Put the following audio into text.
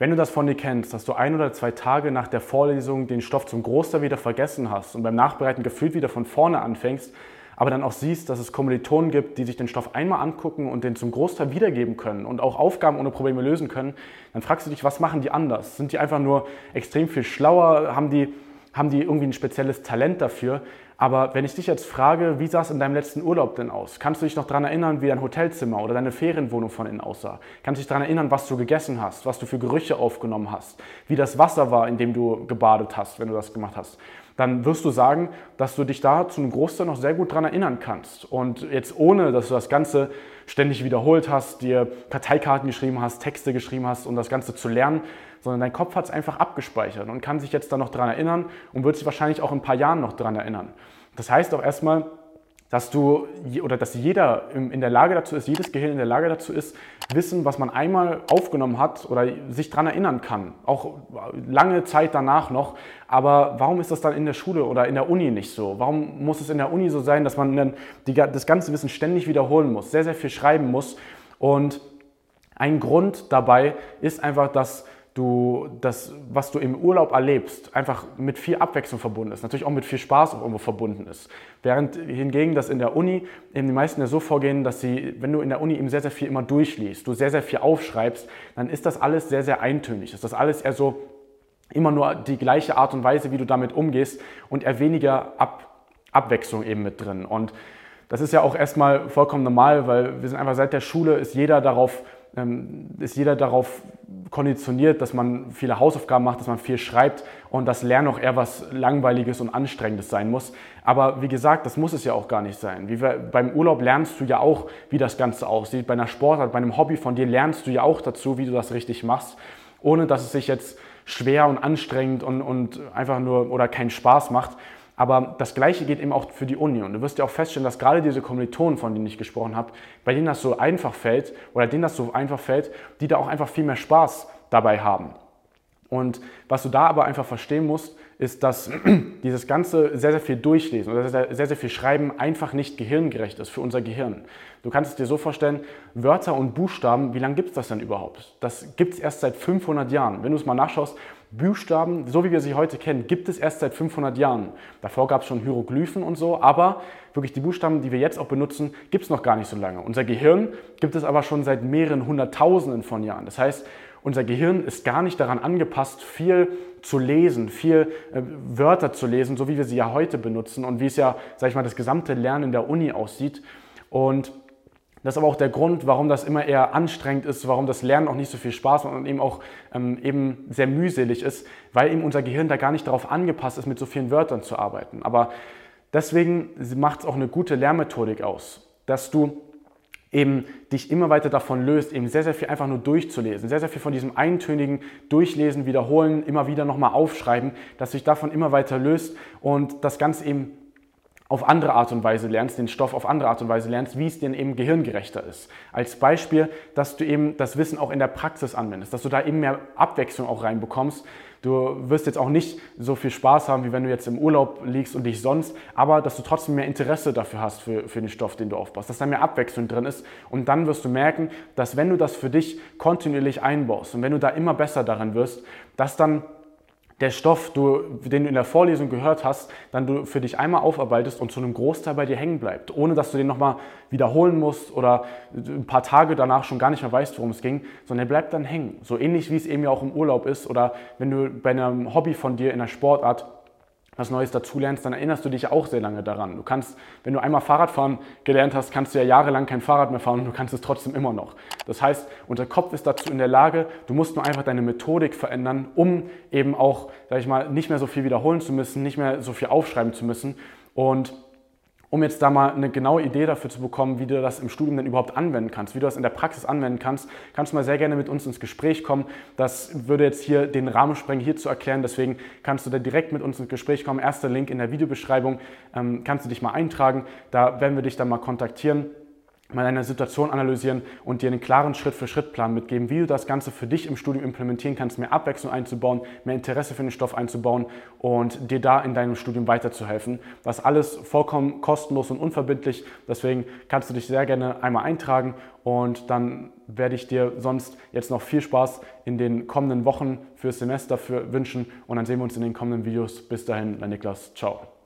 Wenn du das von dir kennst, dass du ein oder zwei Tage nach der Vorlesung den Stoff zum Großteil wieder vergessen hast und beim Nachbereiten gefühlt wieder von vorne anfängst, aber dann auch siehst, dass es Kommilitonen gibt, die sich den Stoff einmal angucken und den zum Großteil wiedergeben können und auch Aufgaben ohne Probleme lösen können, dann fragst du dich, was machen die anders? Sind die einfach nur extrem viel schlauer? Haben die, haben die irgendwie ein spezielles Talent dafür? Aber wenn ich dich jetzt frage, wie sah es in deinem letzten Urlaub denn aus? Kannst du dich noch daran erinnern, wie dein Hotelzimmer oder deine Ferienwohnung von innen aussah? Kannst du dich daran erinnern, was du gegessen hast, was du für Gerüche aufgenommen hast, wie das Wasser war, in dem du gebadet hast, wenn du das gemacht hast? Dann wirst du sagen, dass du dich da zu einem Großteil noch sehr gut daran erinnern kannst. Und jetzt ohne, dass du das Ganze ständig wiederholt hast, dir Karteikarten geschrieben hast, Texte geschrieben hast, um das Ganze zu lernen, sondern dein Kopf hat es einfach abgespeichert und kann sich jetzt da noch daran erinnern und wird sich wahrscheinlich auch in ein paar Jahren noch daran erinnern. Das heißt auch erstmal, dass du oder dass jeder in der Lage dazu ist, jedes Gehirn in der Lage dazu ist, Wissen, was man einmal aufgenommen hat oder sich daran erinnern kann, auch lange Zeit danach noch. Aber warum ist das dann in der Schule oder in der Uni nicht so? Warum muss es in der Uni so sein, dass man dann die, das ganze Wissen ständig wiederholen muss, sehr, sehr viel schreiben muss? Und ein Grund dabei ist einfach, dass du das, was du im Urlaub erlebst, einfach mit viel Abwechslung verbunden ist, natürlich auch mit viel Spaß auch irgendwo verbunden ist. Während hingegen das in der Uni eben die meisten ja so vorgehen, dass sie, wenn du in der Uni eben sehr, sehr viel immer durchliest, du sehr, sehr viel aufschreibst, dann ist das alles sehr, sehr eintönig. Ist das alles eher so immer nur die gleiche Art und Weise, wie du damit umgehst und eher weniger Ab Abwechslung eben mit drin. Und das ist ja auch erstmal vollkommen normal, weil wir sind einfach seit der Schule ist jeder darauf ist jeder darauf konditioniert, dass man viele Hausaufgaben macht, dass man viel schreibt und das Lernen auch eher was Langweiliges und Anstrengendes sein muss. Aber wie gesagt, das muss es ja auch gar nicht sein. Wie wir, beim Urlaub lernst du ja auch, wie das Ganze aussieht. Bei einer Sportart, bei einem Hobby von dir lernst du ja auch dazu, wie du das richtig machst, ohne dass es sich jetzt schwer und anstrengend und, und einfach nur oder keinen Spaß macht. Aber das Gleiche geht eben auch für die Uni. Und du wirst ja auch feststellen, dass gerade diese Kommilitonen, von denen ich gesprochen habe, bei denen das so einfach fällt oder denen das so einfach fällt, die da auch einfach viel mehr Spaß dabei haben. Und was du da aber einfach verstehen musst, ist, dass dieses ganze sehr, sehr viel Durchlesen oder sehr, sehr, viel Schreiben einfach nicht gehirngerecht ist für unser Gehirn. Du kannst es dir so vorstellen, Wörter und Buchstaben, wie lange gibt es das denn überhaupt? Das gibt es erst seit 500 Jahren. Wenn du es mal nachschaust, Buchstaben, so wie wir sie heute kennen, gibt es erst seit 500 Jahren. Davor gab es schon Hieroglyphen und so, aber wirklich die Buchstaben, die wir jetzt auch benutzen, gibt es noch gar nicht so lange. Unser Gehirn gibt es aber schon seit mehreren Hunderttausenden von Jahren. Das heißt, unser Gehirn ist gar nicht daran angepasst, viel zu lesen, viel äh, Wörter zu lesen, so wie wir sie ja heute benutzen und wie es ja, sag ich mal, das gesamte Lernen der Uni aussieht. Und das ist aber auch der Grund, warum das immer eher anstrengend ist, warum das Lernen auch nicht so viel Spaß macht und eben auch ähm, eben sehr mühselig ist, weil eben unser Gehirn da gar nicht darauf angepasst ist, mit so vielen Wörtern zu arbeiten. Aber deswegen macht es auch eine gute Lernmethodik aus, dass du eben dich immer weiter davon löst, eben sehr, sehr viel einfach nur durchzulesen, sehr, sehr viel von diesem eintönigen Durchlesen, Wiederholen, immer wieder nochmal aufschreiben, dass du dich davon immer weiter löst und das Ganze eben auf andere Art und Weise lernst, den Stoff auf andere Art und Weise lernst, wie es dir eben gehirngerechter ist. Als Beispiel, dass du eben das Wissen auch in der Praxis anwendest, dass du da eben mehr Abwechslung auch reinbekommst. Du wirst jetzt auch nicht so viel Spaß haben, wie wenn du jetzt im Urlaub liegst und dich sonst, aber dass du trotzdem mehr Interesse dafür hast für, für den Stoff, den du aufbaust, dass da mehr Abwechslung drin ist. Und dann wirst du merken, dass wenn du das für dich kontinuierlich einbaust und wenn du da immer besser darin wirst, dass dann der Stoff, du, den du in der Vorlesung gehört hast, dann du für dich einmal aufarbeitest und zu einem Großteil bei dir hängen bleibt, ohne dass du den nochmal wiederholen musst oder ein paar Tage danach schon gar nicht mehr weißt, worum es ging, sondern der bleibt dann hängen. So ähnlich wie es eben ja auch im Urlaub ist oder wenn du bei einem Hobby von dir in der Sportart was Neues dazulernst, dann erinnerst du dich auch sehr lange daran. Du kannst, wenn du einmal Fahrradfahren gelernt hast, kannst du ja jahrelang kein Fahrrad mehr fahren und du kannst es trotzdem immer noch. Das heißt, unser Kopf ist dazu in der Lage, du musst nur einfach deine Methodik verändern, um eben auch, sag ich mal, nicht mehr so viel wiederholen zu müssen, nicht mehr so viel aufschreiben zu müssen und um jetzt da mal eine genaue Idee dafür zu bekommen, wie du das im Studium denn überhaupt anwenden kannst, wie du das in der Praxis anwenden kannst, kannst du mal sehr gerne mit uns ins Gespräch kommen. Das würde jetzt hier den Rahmen sprengen, hier zu erklären. Deswegen kannst du da direkt mit uns ins Gespräch kommen. Erster Link in der Videobeschreibung ähm, kannst du dich mal eintragen. Da werden wir dich dann mal kontaktieren mal eine Situation analysieren und dir einen klaren Schritt-für-Schritt-Plan mitgeben, wie du das Ganze für dich im Studium implementieren kannst, mehr Abwechslung einzubauen, mehr Interesse für den Stoff einzubauen und dir da in deinem Studium weiterzuhelfen. Das alles vollkommen kostenlos und unverbindlich. Deswegen kannst du dich sehr gerne einmal eintragen und dann werde ich dir sonst jetzt noch viel Spaß in den kommenden Wochen fürs Semester für wünschen und dann sehen wir uns in den kommenden Videos. Bis dahin, dein Niklas. Ciao.